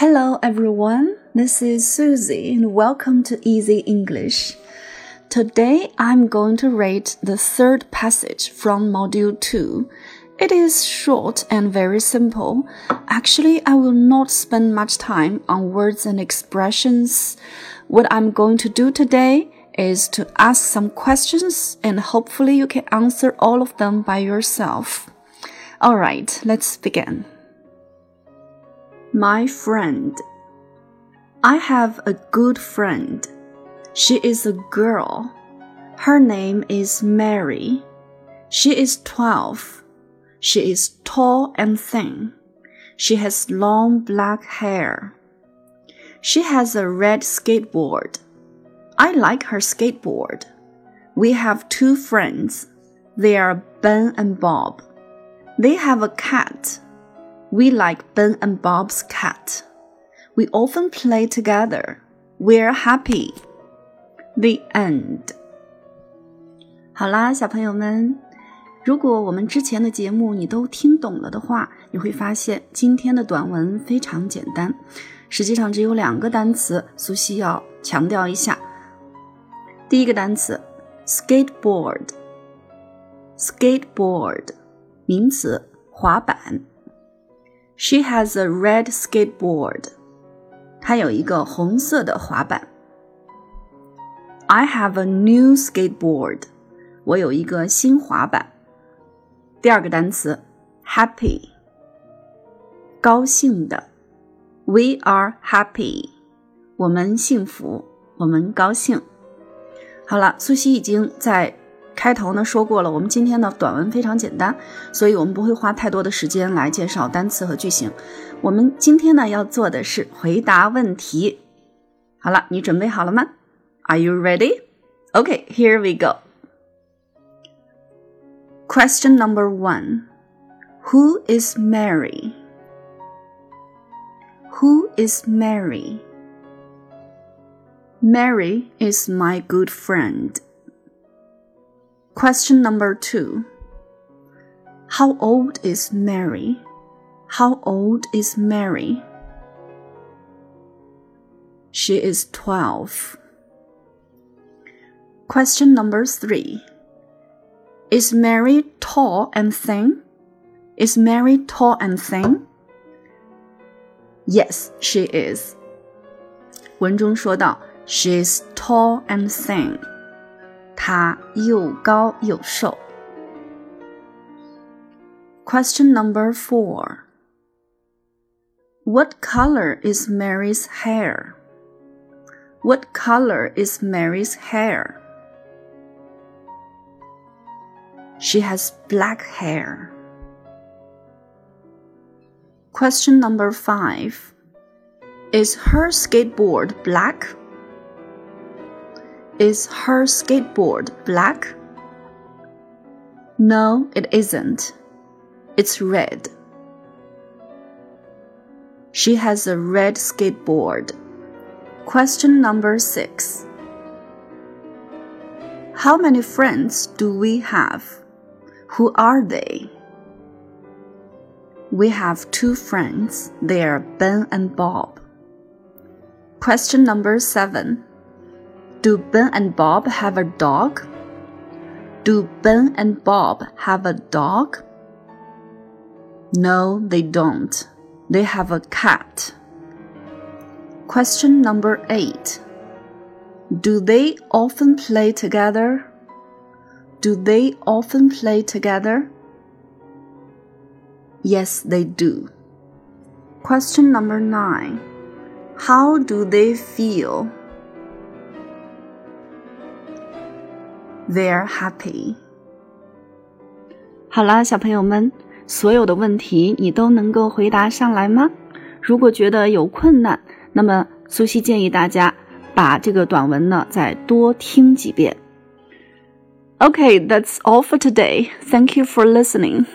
Hello everyone, this is Susie and welcome to Easy English. Today I'm going to read the third passage from Module 2. It is short and very simple. Actually, I will not spend much time on words and expressions. What I'm going to do today is to ask some questions and hopefully you can answer all of them by yourself. Alright, let's begin. My friend. I have a good friend. She is a girl. Her name is Mary. She is 12. She is tall and thin. She has long black hair. She has a red skateboard. I like her skateboard. We have two friends. They are Ben and Bob. They have a cat. We like Ben and Bob's cat. We often play together. We're happy. The end. 好啦，小朋友们，如果我们之前的节目你都听懂了的话，你会发现今天的短文非常简单，实际上只有两个单词，苏西要强调一下。第一个单词，skateboard，skateboard，名词，滑板。She has a red skateboard. 她有一个红色的滑板。I have a new skateboard. 我有一个新滑板。第二个单词，happy，高兴的。We are happy. 我们幸福，我们高兴。好了，苏西已经在。开头呢说过了，我们今天的短文非常简单，所以我们不会花太多的时间来介绍单词和句型。我们今天呢要做的是回答问题。好了，你准备好了吗？Are you ready? Okay, here we go. Question number one Who is Mary? Who is Mary? Mary is my good friend. Question number two. How old is Mary? How old is Mary? She is 12. Question number three. Is Mary tall and thin? Is Mary tall and thin? Yes, she is. 文中说到，She is tall and thin. 他又高又瘦。Question number four. What color is Mary's hair? What color is Mary's hair? She has black hair. Question number five. Is her skateboard black? Is her skateboard black? No, it isn't. It's red. She has a red skateboard. Question number six. How many friends do we have? Who are they? We have two friends. They are Ben and Bob. Question number seven. Do Ben and Bob have a dog? Do Ben and Bob have a dog? No, they don't. They have a cat. Question number eight. Do they often play together? Do they often play together? Yes, they do. Question number nine. How do they feel? They're happy. 好啦，小朋友们，所有的问题你都能够回答上来吗？如果觉得有困难，那么苏西建议大家把这个短文呢再多听几遍。Okay, that's all for today. Thank you for listening.